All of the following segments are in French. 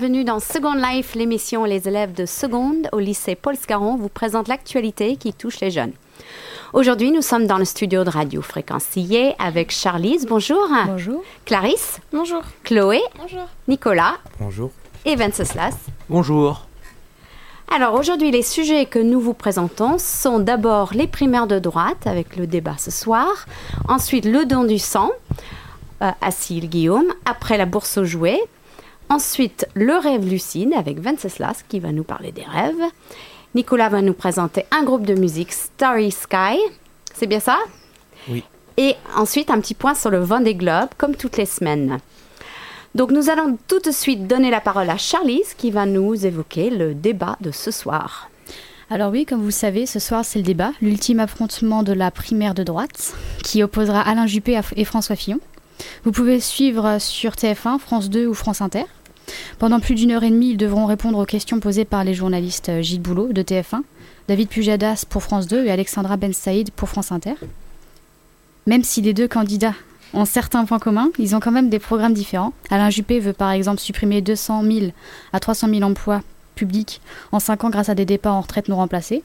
bienvenue dans Second Life, l'émission les élèves de seconde au lycée Paul Scarron vous présentent l'actualité qui touche les jeunes. Aujourd'hui, nous sommes dans le studio de Radio Fréquencier avec Charlize, bonjour. Bonjour. Clarisse. Bonjour. Chloé. Bonjour. Nicolas. Bonjour. Et Venceslas. Bonjour. Alors aujourd'hui, les sujets que nous vous présentons sont d'abord les primaires de droite avec le débat ce soir, ensuite le don du sang euh, à Cyril Guillaume, après la bourse aux jouets, ensuite le rêve lucide avec Venceslas qui va nous parler des rêves, Nicolas va nous présenter un groupe de musique Starry Sky, c'est bien ça? Oui. Et ensuite un petit point sur le Vendée Globe comme toutes les semaines. Donc nous allons tout de suite donner la parole à Charlize qui va nous évoquer le débat de ce soir. Alors oui, comme vous le savez, ce soir c'est le débat, l'ultime affrontement de la primaire de droite, qui opposera Alain Juppé et François Fillon. Vous pouvez suivre sur TF1, France 2 ou France Inter. Pendant plus d'une heure et demie, ils devront répondre aux questions posées par les journalistes euh, Gilles Boulot de TF1, David Pujadas pour France 2 et Alexandra Ben Saïd pour France Inter. Même si les deux candidats ont certains points communs, ils ont quand même des programmes différents. Alain Juppé veut par exemple supprimer 200 000 à 300 000 emplois publics en 5 ans grâce à des départs en retraite non remplacés.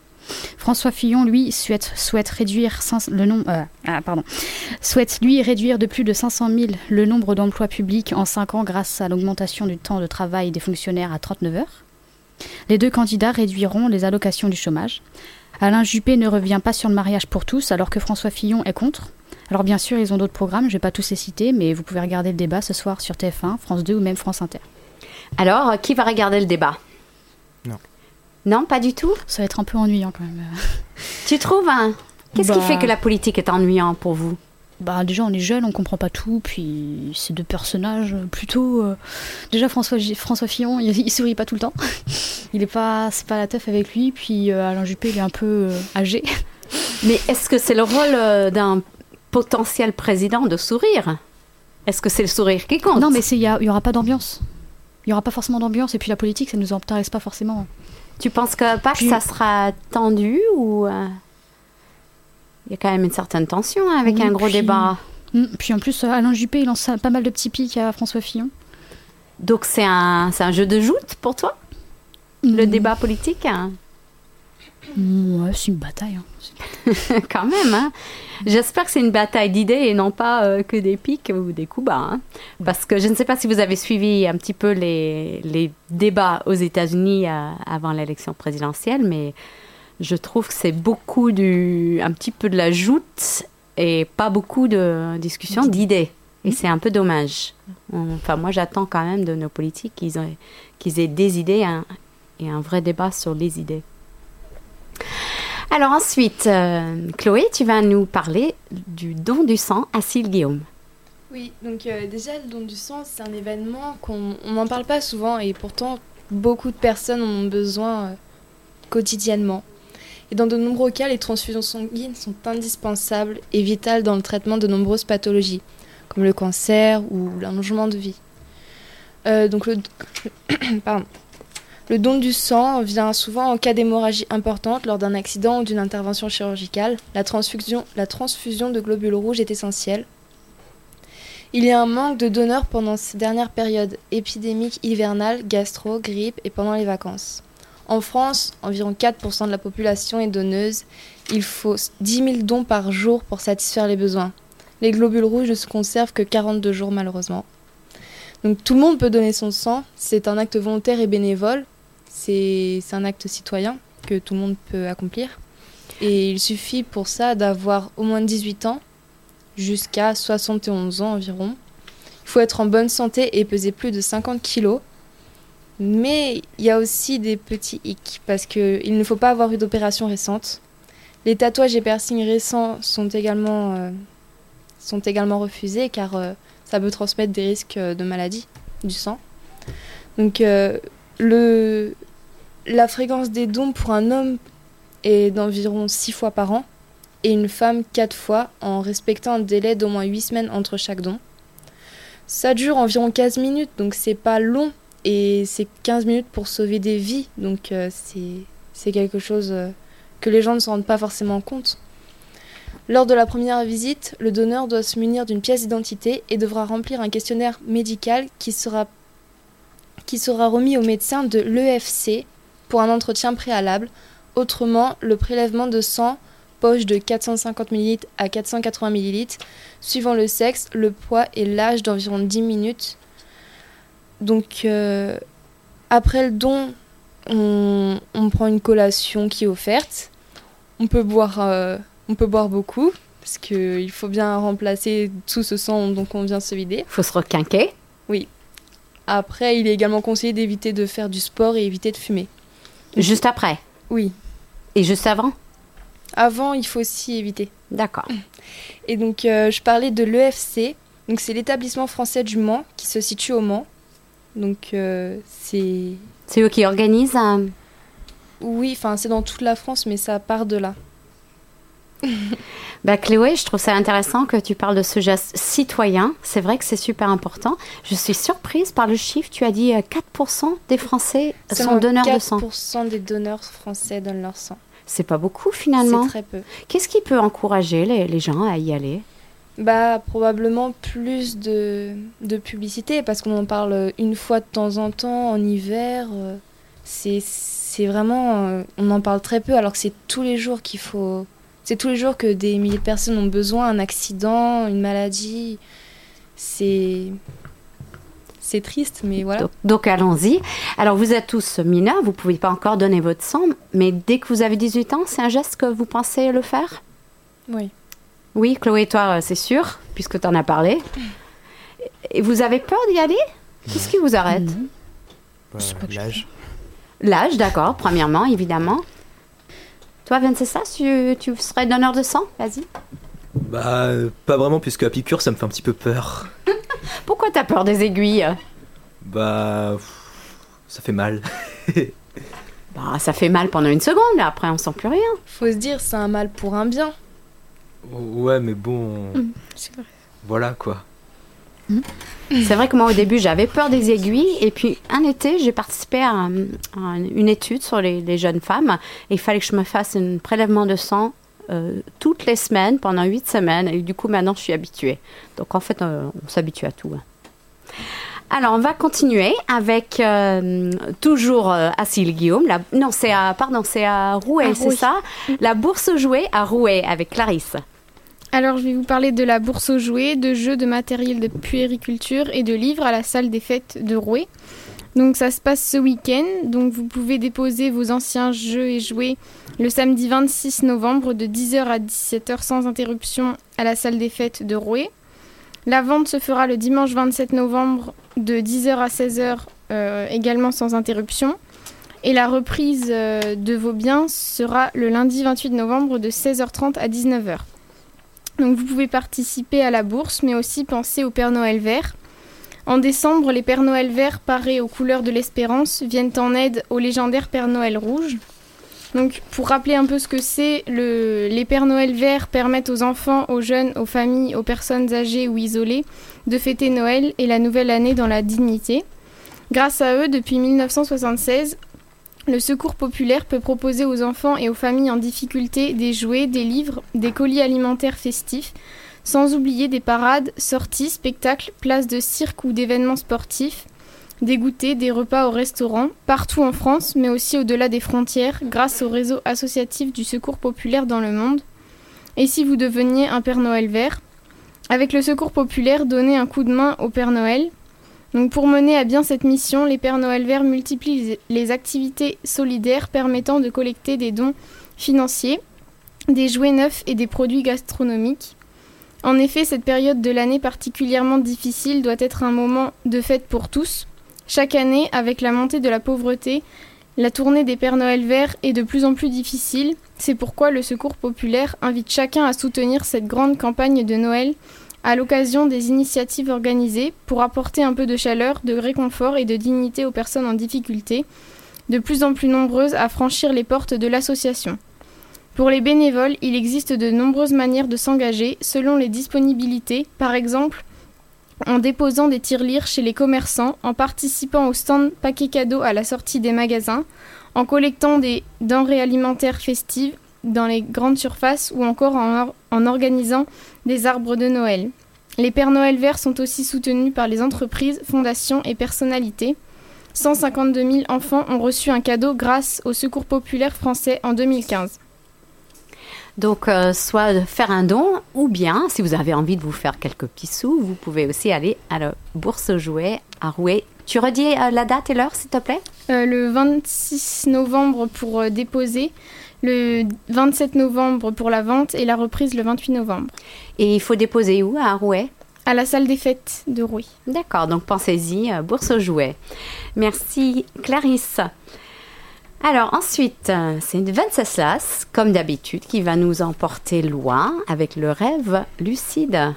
François Fillon, lui, souhaite, réduire le nom, euh, ah, lui réduire de plus de 500 000 le nombre d'emplois publics en 5 ans grâce à l'augmentation du temps de travail des fonctionnaires à 39 heures. Les deux candidats réduiront les allocations du chômage. Alain Juppé ne revient pas sur le mariage pour tous alors que François Fillon est contre. Alors bien sûr, ils ont d'autres programmes, je ne vais pas tous les citer, mais vous pouvez regarder le débat ce soir sur TF1, France 2 ou même France Inter. Alors, qui va regarder le débat? Non, pas du tout Ça va être un peu ennuyant quand même. Tu trouves hein? Qu'est-ce qui Bah. fait que la politique est ennuyante pour vous? Bah déjà on est jeune, on comprend pas tout, puis ces deux personnages euh, plutôt euh, déjà François François Fillon, il, il sourit pas tout le temps. il est pas c'est pas la teuf avec lui, puis euh, Alain Juppé il est un peu euh, âgé. Mais est-ce que c'est le rôle d'un potentiel président de sourire? Est-ce que c'est le sourire qui compte? Non mais il y, y aura pas d'ambiance. Il y aura pas forcément d'ambiance et puis la politique ça nous intéresse pas forcément. Tu penses que pas que ça sera tendu ou euh, il y a quand même une certaine tension hein, avec Oui, un gros puis- débat. Mm, Puis en plus euh, Alain Juppé il lance pas mal de petits pics à François Fillon. Donc c'est un, un jeu de joute pour toi, le Mm, débat politique hein? Ouais, c'est une bataille. hein. Quand même. Hein J'espère que c'est une bataille d'idées et non pas euh, que des pics ou des coups bas. hein. Parce que je ne sais pas si vous avez suivi un petit peu les, les débats aux États-Unis euh, avant l'élection présidentielle, mais je trouve que c'est beaucoup du, un petit peu de la joute et pas beaucoup de discussion d'idées. Et c'est un peu dommage. Enfin, moi, j'attends quand même de nos politiques qu'ils aient, qu'ils aient des idées et un vrai débat sur les idées. Alors ensuite, euh, Chloé, tu vas nous parler du don du sang à Cyril Guillaume. Oui, donc euh, déjà, le don du sang, c'est un événement qu'on on n'en parle pas souvent et pourtant, beaucoup de personnes en ont besoin euh, quotidiennement. Et dans de nombreux cas, les transfusions sanguines sont indispensables et vitales dans le traitement de nombreuses pathologies, comme le cancer ou l'allongement de vie. Donc le, pardon. Le don du sang vient souvent en cas d'hémorragie importante lors d'un accident ou d'une intervention chirurgicale. La transfusion, de globules rouges est essentielle. Il y a un manque de donneurs pendant ces dernières périodes épidémiques hivernales, gastro, grippe et pendant les vacances. En France, environ 4% de la population est donneuse. Il faut 10 000 dons par jour pour satisfaire les besoins. Les globules rouges ne se conservent que 42 jours malheureusement. Donc tout le monde peut donner son sang. C'est un acte volontaire et bénévole. C'est un acte citoyen que tout le monde peut accomplir. Et il suffit pour ça d'avoir au moins 18 ans jusqu'à 71 ans environ. Il faut être en bonne santé et peser plus de 50 kilos. Mais il y a aussi des petits hicks parce qu'il ne faut pas avoir eu d'opération récente. Les tatouages et piercings récents sont également, euh, sont également refusés car euh, ça peut transmettre des risques euh, de maladie du sang. Donc la fréquence des dons pour un homme est d'environ 6 fois par an et une femme 4 fois en respectant un délai d'au moins 8 semaines entre chaque don. Ça dure environ 15 minutes, donc c'est pas long et c'est 15 minutes pour sauver des vies, donc euh, c'est c'est quelque chose euh, que les gens ne se rendent pas forcément compte. Lors de la première visite, le donneur doit se munir d'une pièce d'identité et devra remplir un questionnaire médical qui sera qui sera remis au médecin de l'EFC pour un entretien préalable. Autrement, le prélèvement de sang poche de 450 ml à 480 ml, suivant le sexe, le poids et l'âge d'environ 10 minutes. Donc, euh, après le don, on, on prend une collation qui est offerte. On peut boire, euh, on peut boire beaucoup, parce qu'il faut bien remplacer tout ce sang dont on vient se vider. Faut se requinquer. Après, il est également conseillé d'éviter de faire du sport et éviter de fumer. Juste après. Oui. Et juste avant. Avant, il faut aussi éviter. D'accord. Et donc, euh, je parlais de l'EFC. Donc, c'est l'établissement français du Mans qui se situe au Mans. Donc, euh, c'est. C'est eux qui organisent. euh, Oui, enfin, c'est dans toute la France, mais ça part de là. Bah, Chloé, je trouve ça intéressant que tu parles de ce geste citoyen. C'est vrai que c'est super important. Je suis surprise par le chiffre. Tu as dit euh, 4% des Français sont donneurs de sang. 4% des donneurs français donnent leur sang. C'est pas beaucoup finalement. C'est très peu. Qu'est-ce qui peut encourager les, les gens à y aller? Bah, probablement plus de, de publicité, parce qu'on en parle une fois de temps en temps, en hiver. euh, C'est vraiment. euh, On en parle très peu, alors que c'est tous les jours qu'il faut. C'est tous les jours que des milliers de personnes ont besoin, un accident, une maladie. C'est. C'est triste, mais voilà. Donc, donc, allons-y. Alors vous êtes tous mineurs, vous pouvez pas encore donner votre sang, mais dès que vous avez 18 ans, c'est un geste que vous pensez le faire? Oui. Oui, Chloé, toi, euh, c'est sûr, puisque tu en as parlé. Et vous avez peur d'y aller? Qu'est-ce qui vous arrête? C'est pas que je L'âge. L'âge, d'accord, premièrement, évidemment. Toi, Vencessa, tu, tu serais donneur de sang? Vas-y. Bah, pas vraiment, puisque la piqûre, ça me fait un petit peu peur. Pourquoi t'as peur des aiguilles? Bah, ça fait mal. Bah, ça fait mal pendant une seconde, mais après, on sent plus rien. Faut se dire, c'est un mal pour un bien. Ouais, mais bon, C'est vrai. voilà quoi. C'est vrai que moi, au début, j'avais peur des aiguilles. Et puis, un été, j'ai participé à, un- à une étude sur les, les jeunes femmes. Et il fallait que je me fasse un prélèvement de sang euh, toutes les semaines, pendant huit semaines. Et du coup, maintenant, je suis habituée. Donc, en fait, euh, on s'habitue à tout. hein. Alors, on va continuer avec euh, toujours à Sille-Guillaume. La- Non, c'est à, pardon, c'est à Rouet, c'est ça? La bourse jouets à Rouet avec Clarisse. Alors, je vais vous parler de la bourse aux jouets, de jeux, de matériel de puériculture et de livres à la salle des fêtes de Rouet. Donc, ça se passe ce week-end. Donc, vous pouvez déposer vos anciens jeux et jouets le samedi 26 novembre de 10h à 17h sans interruption à la salle des fêtes de Rouet. La vente se fera le dimanche 27 novembre de 10h à 16h euh, également sans interruption. Et la reprise euh, de vos biens sera le lundi 28 novembre de 16h30 à 19h. Donc vous pouvez participer à la bourse, mais aussi penser au Père Noël vert. En décembre, les Pères Noël verts parés aux couleurs de l'espérance viennent en aide au légendaire Père Noël rouge. Donc pour rappeler un peu ce que c'est, le- les Pères Noël verts permettent aux enfants, aux jeunes, aux familles, aux personnes âgées ou isolées de fêter Noël et la nouvelle année dans la dignité. Grâce à eux, depuis 1976, le Secours populaire peut proposer aux enfants et aux familles en difficulté des jouets, des livres, des colis alimentaires festifs, sans oublier des parades, sorties, spectacles, places de cirque ou d'événements sportifs, des goûters, des repas au restaurant, partout en France, mais aussi au-delà des frontières, grâce au réseau associatif du Secours populaire dans le monde. Et si vous deveniez un Père Noël vert? Avec le Secours populaire, donnez un coup de main au Père Noël. Donc pour mener à bien cette mission, les Pères Noël verts multiplient les- activités solidaires permettant de collecter des dons financiers, des jouets neufs et des produits gastronomiques. En effet, cette période de l'année particulièrement difficile doit être un moment de fête pour tous. Chaque année, avec la montée de la pauvreté, la tournée des Pères Noël verts est de plus en plus difficile. C'est pourquoi le Secours populaire invite chacun à soutenir cette grande campagne de Noël à l'occasion des initiatives organisées pour apporter un peu de chaleur, de réconfort et de dignité aux personnes en difficulté, de plus en plus nombreuses à franchir les portes de l'association. Pour les bénévoles, il existe de nombreuses manières de s'engager selon les disponibilités, par exemple en déposant des tirelires chez les commerçants, en participant au stand paquet cadeau à la sortie des magasins, en collectant des denrées alimentaires festives dans les grandes surfaces ou encore en, or- en organisant des arbres de Noël. Les Pères Noël verts sont aussi soutenus par les entreprises, fondations et personnalités. 152 000 enfants ont reçu un cadeau grâce au Secours populaire français en 2015. Donc, euh, soit faire un don, ou bien, si vous avez envie de vous faire quelques petits sous, vous pouvez aussi aller à la bourse aux jouets à Rouet. Tu redis euh, la date et l'heure, s'il te plaît? Euh, le 26 novembre pour déposer, le 27 novembre pour la vente et la reprise le 28 novembre. Et il faut déposer où? À Rouet? À la salle des fêtes de Rouy. D'accord, donc pensez-y, euh, bourse aux jouets. Merci Clarisse. Alors ensuite, euh, c'est Venceslas, comme d'habitude, qui va nous emporter loin avec le rêve lucide.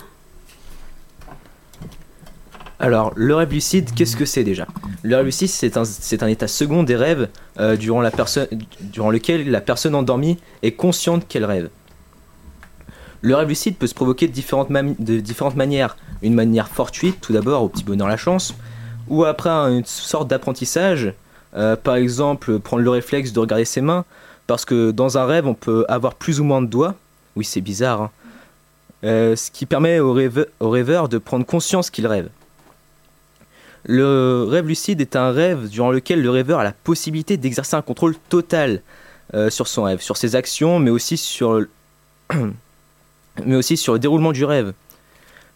Alors, le rêve lucide, qu'est-ce que c'est déjà? Le rêve lucide, c'est un, état second des rêves euh, durant, lequel la personne endormie est consciente qu'elle rêve. Le rêve lucide peut se provoquer de différentes, manières. Une manière fortuite, tout d'abord, au petit bonheur la chance, ou après une sorte d'apprentissage, euh, par exemple prendre le réflexe de regarder ses mains, parce que dans un rêve, on peut avoir plus ou moins de doigts. Oui, c'est bizarre. hein. Euh, ce qui permet au rêveur de prendre conscience qu'il rêve. Le rêve lucide est un rêve durant lequel le rêveur a la possibilité d'exercer un contrôle total euh, sur son rêve, sur ses actions, mais aussi sur, le- déroulement du rêve.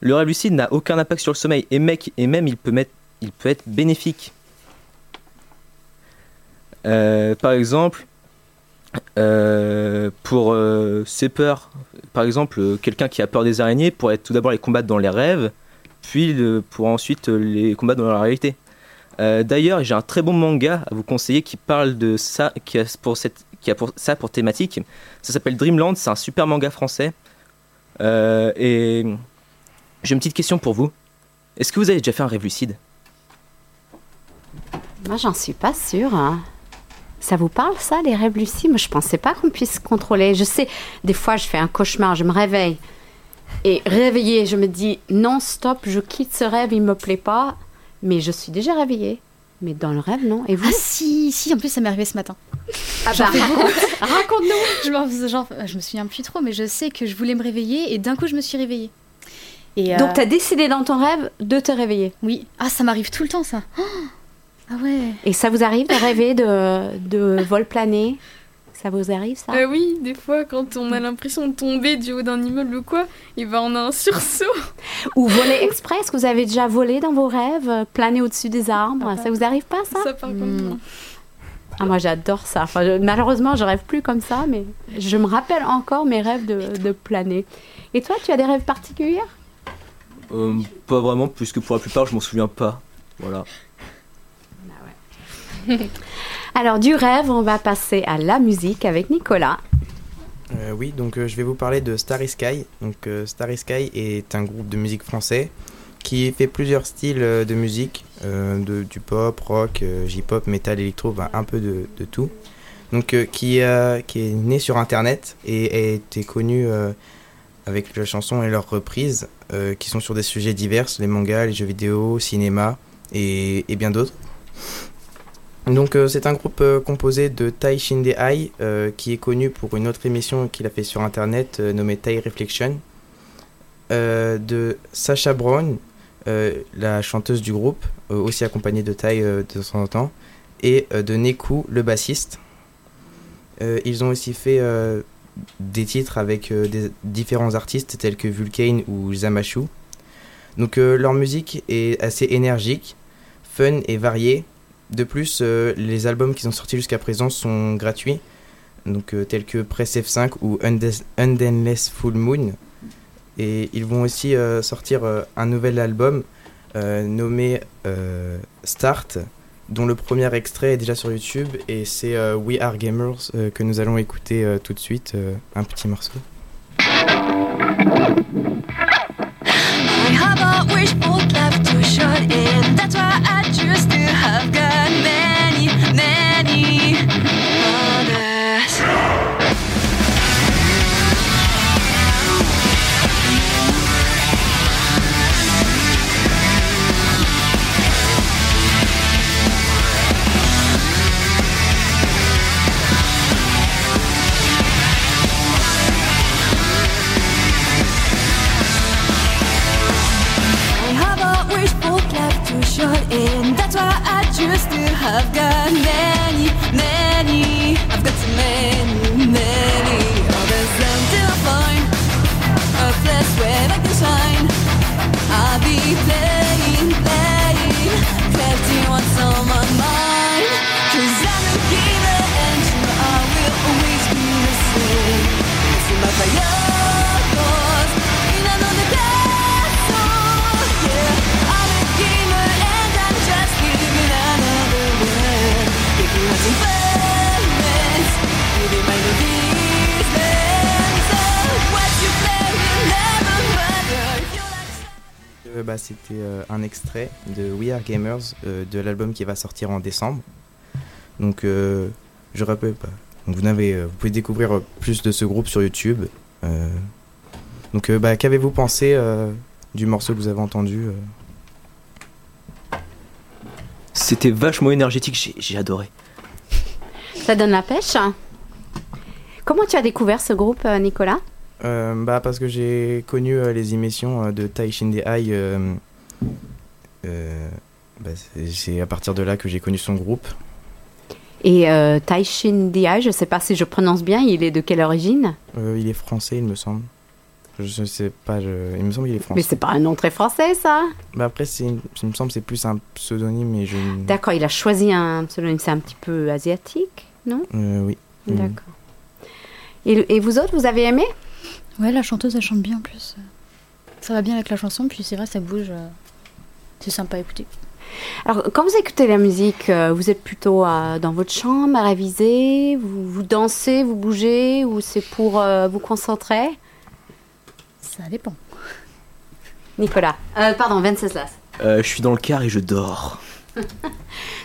Le rêve lucide n'a aucun impact sur le sommeil et, mec, et même il peut, être bénéfique. Euh, par exemple, euh, pour ses peurs, par exemple, quelqu'un qui a peur des araignées pourrait tout d'abord les combattre dans les rêves, puis le- pour ensuite euh, les combattre dans la réalité. Euh, D'ailleurs, j'ai un très bon manga à vous conseiller qui parle de ça, qui a pour, ça pour thématique. Ça s'appelle Dreamland, c'est un super manga français. Euh, et j'ai une petite question pour vous. Est-ce que vous avez déjà fait un rêve lucide? Moi, j'en suis pas sûre. hein. Ça vous parle, ça, les rêves lucides? Moi, je pensais pas qu'on puisse contrôler. Je sais, des fois, je fais un cauchemar, je me réveille. Et réveillée, je me dis, non, stop, je quitte ce rêve, il me plaît pas. Mais je suis déjà réveillée. Mais dans le rêve, non. Et vous Ah si, si, en plus ça m'est arrivé ce matin. Ah bah, raconte-nous Je, m'en- genre, je me souviens plus trop, mais je sais que je voulais me réveiller et d'un coup je me suis réveillée. Et, euh, Donc, tu as décidé dans ton rêve de te réveiller. Oui. Ah, ça m'arrive tout le temps ça. Oh ah ouais. Et ça vous arrive de rêver de, de vol plané? Ça vous arrive, ça Euh, oui, des fois, quand on a l'impression de tomber du haut d'un immeuble ou quoi, et ben on a un sursaut. Ou voler express Est-ce que vous avez déjà volé dans vos rêves euh, Planer au-dessus des arbres Ah, Ça vous arrive pas, ça Ça, par contre, non. Ah, moi j'adore ça. Enfin, je- malheureusement, je rêve plus comme ça, mais je me rappelle encore mes rêves de, de planer. Et toi, tu as des rêves particuliers Euh, Pas vraiment, puisque pour la plupart, je m'en souviens pas. Voilà. Alors, du rêve, on va passer à la musique avec Nicolas. Euh, oui, donc euh, je vais vous parler de Starry Sky. Donc euh, Starry Sky est un groupe de musique français qui fait plusieurs styles euh, de musique, de, du pop, rock, J-pop, metal, électro, ben, un peu de, tout. Donc qui, qui est né sur Internet et a été connu avec leurs chansons et leurs reprises qui sont sur des sujets divers, les mangas, les jeux vidéo, cinéma et bien d'autres. Donc euh, c'est un groupe euh, composé de Tai Shinde-ai euh, qui est connu pour une autre émission qu'il a fait sur internet euh, nommée Tai Reflection, de Sacha Brown, la chanteuse du groupe, aussi accompagnée de Tai de temps en temps, et de Neku, le bassiste. Ils ont aussi fait des titres avec des différents artistes tels que Vulcane ou Zamashu. Donc leur musique est assez énergique, fun et variée. De plus, euh, les albums qui sont sortis jusqu'à présent sont gratuits, donc euh, tels que Press F5 ou Unendless Full Moon. Et ils vont aussi euh, sortir un nouvel album nommé Start, dont le premier extrait est déjà sur YouTube et c'est We Are Gamers que nous allons écouter tout de suite, un petit morceau. I've got many, many. I've got so many, many. C'était euh, un extrait de We Are Gamers euh, de l'album qui va sortir en décembre. Donc euh, je rappelle pas. Donc, vous, n'avez, euh, vous pouvez découvrir plus de ce groupe sur YouTube. Euh, donc euh, bah, qu'avez-vous pensé euh, du morceau que vous avez entendu C'était vachement énergétique, j'ai- j'ai adoré. Ça donne la pêche. Comment tu as découvert ce groupe, Nicolas? Bah, Parce que j'ai connu euh, les émissions euh, de Tai Shinde Ai. euh, euh, bah, c'est- à partir de là que j'ai connu son groupe. Et euh, Taishin Dia, je ne sais pas si je prononce bien, il est de quelle origine? Euh, il est français, il me semble. Je sais pas, je- il me semble qu'il est français. Mais c'est pas un nom très français, ça? Bah après, une- il me semble que c'est plus un pseudonyme, je. D'accord, il a choisi un pseudonyme, c'est un petit peu asiatique, non? Euh, oui. Mm. D'accord. Et, et vous autres, vous avez aimé? Ouais, la chanteuse, elle chante bien en plus. Ça va bien avec la chanson, puis c'est vrai, ça bouge. euh, C'est sympa à écouter. Alors, quand vous écoutez la musique, euh, vous êtes plutôt euh, dans votre chambre à réviser? Vous, vous dansez, vous bougez Ou c'est pour euh, vous concentrer? Ça dépend. Nicolas. Euh, pardon, Venceslas. Euh, je suis dans le car et je dors.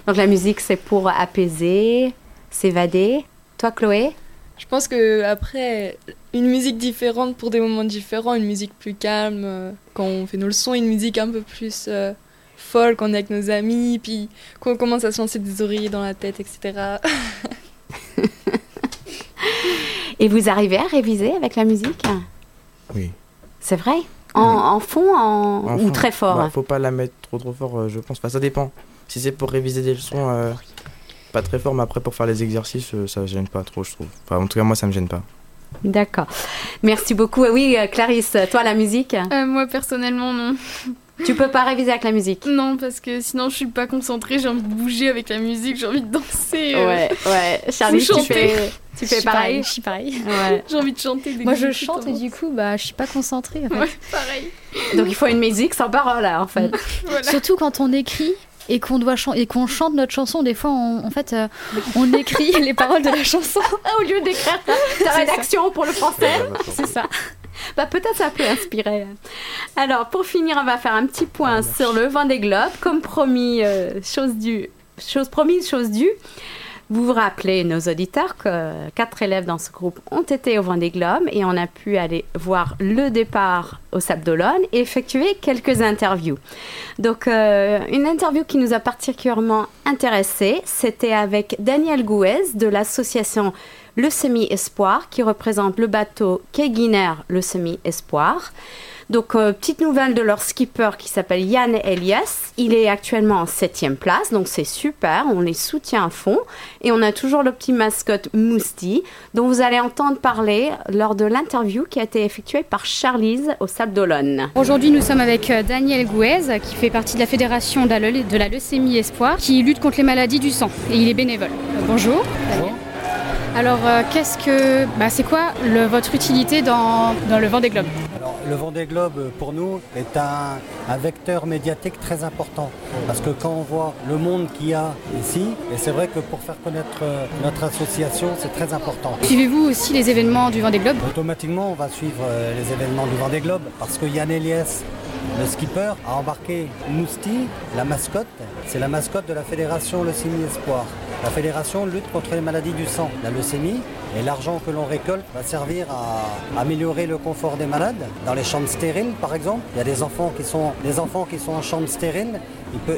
Donc la musique, c'est pour apaiser, s'évader. Toi, Chloé? Je pense que après une musique différente pour des moments différents, une musique plus calme euh, quand on fait nos leçons, une musique un peu plus euh, folle quand on est avec nos amis, puis quand on commence à se lancer des oreillers dans la tête, etc. Et vous arrivez à réviser avec la musique? Oui. C'est vrai? En, en fond en- En ou très fort? Bah, faut pas la mettre trop trop fort, euh, je pense. Enfin, ça dépend. Si c'est pour réviser des leçons, euh, pas très fort, mais après pour faire les exercices, euh, ça gêne pas trop, je trouve. Enfin, en tout cas, moi, ça me gêne pas. D'accord. Merci beaucoup. Oui, euh, Clarisse, toi, la musique Euh, moi personnellement non. Tu peux pas réviser avec la musique? Non parce que sinon je suis pas concentrée, j'ai envie de bouger avec la musique, j'ai envie de danser. euh, Ouais, ouais. Charlie, tu chanter. fais, tu fais pareil. Je suis pareil. Ouais. J'ai envie de chanter. dès Moi, je chante et du coup, bah, je suis pas concentrée. en fait. Ouais, pareil. Donc il faut une musique sans parole, là, en fait. Voilà. Surtout quand on écrit et qu'on doit chan- et qu'on chante notre chanson, des fois, on- en fait, euh, on écrit les paroles de la chanson. Au lieu d'écrire ta, rédaction pour le français. C'est ça. Bah, peut-être ça peut inspirer. Alors, pour finir, on va faire un petit point sur le Vendée Globe. Comme promis, euh, chose, due, chose promise, chose due. Vous vous rappelez, nos auditeurs, que quatre élèves dans ce groupe ont été au Vendée Globe et on a pu aller voir le départ au Sable d'Olonne et effectuer quelques interviews. Donc, euh, une interview qui nous a particulièrement intéressés, c'était avec Daniel Gouez de l'association Le Semi Espoir qui représente le bateau Keguiner Le Semi Espoir. Donc, euh, petite nouvelle de leur skipper qui s'appelle Yann Elias. Il est actuellement en septième place, donc c'est super. On les soutient à fond. Et on a toujours le petit mascotte Mousti, dont vous allez entendre parler lors de l'interview qui a été effectuée par Charlize au Sable d'Olonne. Aujourd'hui, nous sommes avec euh, Daniel Gouez, qui fait partie de la fédération de la, de la leucémie Espoir, qui lutte contre les maladies du sang. Et il est bénévole. Euh, bonjour. Daniel. Alors, euh, qu'est-ce que, bah, c'est quoi le- votre utilité dans, dans le Vendée Globe Alors, le Vendée Globe, pour nous, est un, un vecteur médiatique très important. Parce que quand on voit le monde qu'il y a ici, et c'est vrai que pour faire connaître euh, notre association, c'est très important. Suivez-vous aussi les événements du Vendée Globe? Automatiquement, on va suivre euh, les événements du Vendée Globe parce que Yann Elias, le skipper, a embarqué Mousti, la mascotte. C'est la mascotte de la fédération Leucémie Espoir. La fédération lutte contre les maladies du sang, la leucémie, et l'argent que l'on récolte va servir à améliorer le confort des malades. Dans les chambres stériles, par exemple, il y a des enfants qui sont, des enfants qui sont en chambre stérile.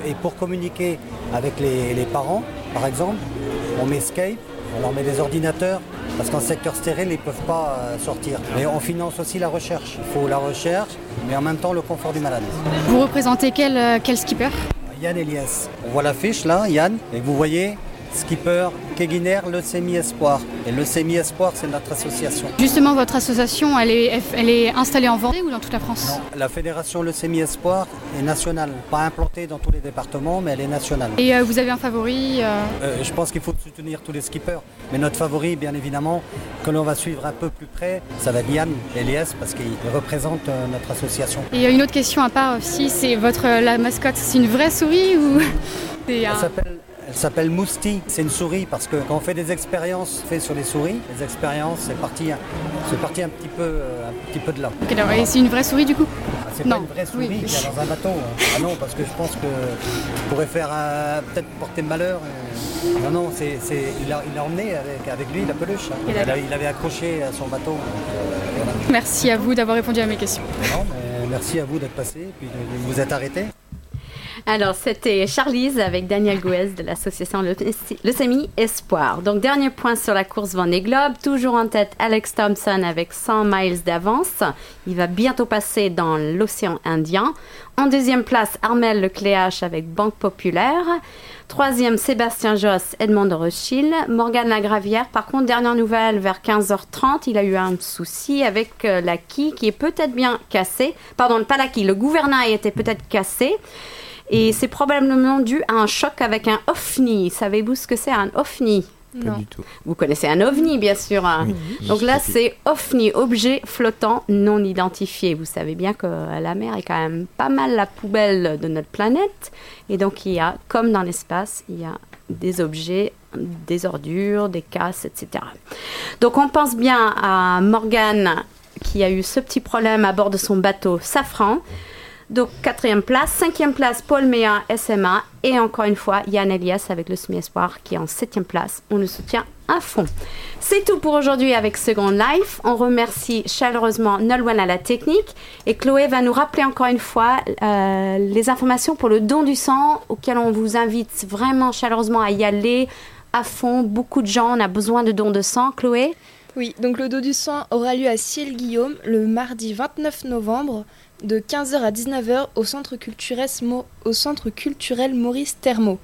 Et pour communiquer avec les, les parents, par exemple, on met Skype, on leur met des ordinateurs, parce qu'en secteur stérile, ils ne peuvent pas euh, sortir. Mais on finance aussi la recherche. Il faut la recherche, mais en même temps le confort du malade. Vous représentez quel, euh, quel skipper? Yann Elias. On voit l'affiche là, Yann, et vous voyez skipper Keguiner Leucémie Espoir. Et Leucémie Espoir, c'est notre association. Justement, votre association, elle est, elle est installée en Vendée ou dans toute la France? Non, la fédération Leucémie Espoir est nationale, pas implantée dans tous les départements, mais elle est nationale. Et euh, vous avez un favori euh, Euh, je pense qu'il faut soutenir tous les skippers. Mais notre favori, bien évidemment, que l'on va suivre un peu plus près, ça va être Yann Elias parce qu'il représente notre association. Et une autre question à part aussi, c'est votre la mascotte, c'est une vraie souris ou Elle s'appelle- Elle s'appelle Mousti, c'est une souris parce que quand on fait des expériences faites sur les souris, les expériences c'est parti, c'est parti un petit peu, euh, un petit peu de là. Ok, d'accord. Et c'est une vraie souris du coup Ah, C'est pas une vraie souris oui. qui est dans un bateau. hein. Ah non, parce que je pense que je pourrait faire un- peut-être porter malheur. euh. Non, non, c'est, c'est- il, a, il a emmené avec, avec lui la peluche. hein. Il, d'accord. a- il avait accroché à son bateau. euh. Merci à vous d'avoir répondu à mes questions. Non, mais merci à vous d'être passé et puis de, de vous êtes arrêté. Alors, c'était Charlize avec Daniel Gouez de l'association Leucémie Espoir. Donc, dernier point sur la course Vendée Globe. Toujours en tête, Alex Thompson avec 100 miles d'avance. Il va bientôt passer dans l'océan Indien. En deuxième place, Armel Lecléache avec Banque Populaire. Troisième, Sébastien Josse, Edmond de Rothschild. Morgane Lagravière, par contre, dernière nouvelle, vers 15h30, il a eu un souci avec euh, la quille qui est peut-être bien cassée. Pardon, pas la quille, le gouvernail était peut-être cassé. Et c'est probablement dû à un choc avec un ovni. Savez-vous ce que c'est un ovni? Pas Non. du tout. Vous connaissez un ovni, bien sûr. hein. Oui. Donc là, c'est ovni, objet flottant non identifié. Vous savez bien que la mer est quand même pas mal la poubelle de notre planète. Et donc, il y a, comme dans l'espace, il y a des objets, des ordures, des casses, etc. Donc, on pense bien à Morgane qui a eu ce petit problème à bord de son bateau Safran. Donc, quatrième place. Cinquième place, Paul Méa, SMA. Et encore une fois, Yann Elias avec le semi-espoir qui est en septième place. On le soutient à fond. C'est tout pour aujourd'hui avec Second Life. On remercie chaleureusement Nolwenn à la technique. Et Chloé va nous rappeler encore une fois euh, les informations pour le don du sang auquel on vous invite vraiment chaleureusement à y aller à fond. Beaucoup de gens, on a besoin de dons de sang. Chloé? Oui, donc le dos du sang aura lieu à Ciel-Guillaume le mardi 29 novembre de 15h à 19h au centre culturel, Mo- au centre culturel Maurice Thermo,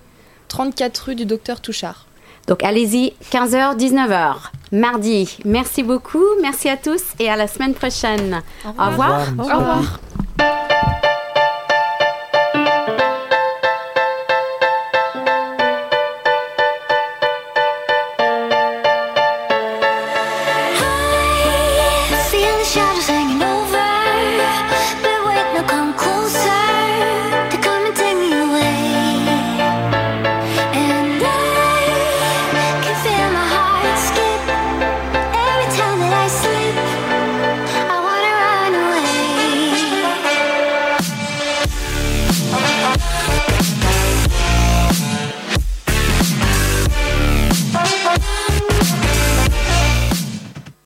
34 rue du docteur Touchard. Donc allez-y, 15h, 19h, mardi. Merci beaucoup, merci à tous et à la semaine prochaine. Au revoir. Au Au revoir.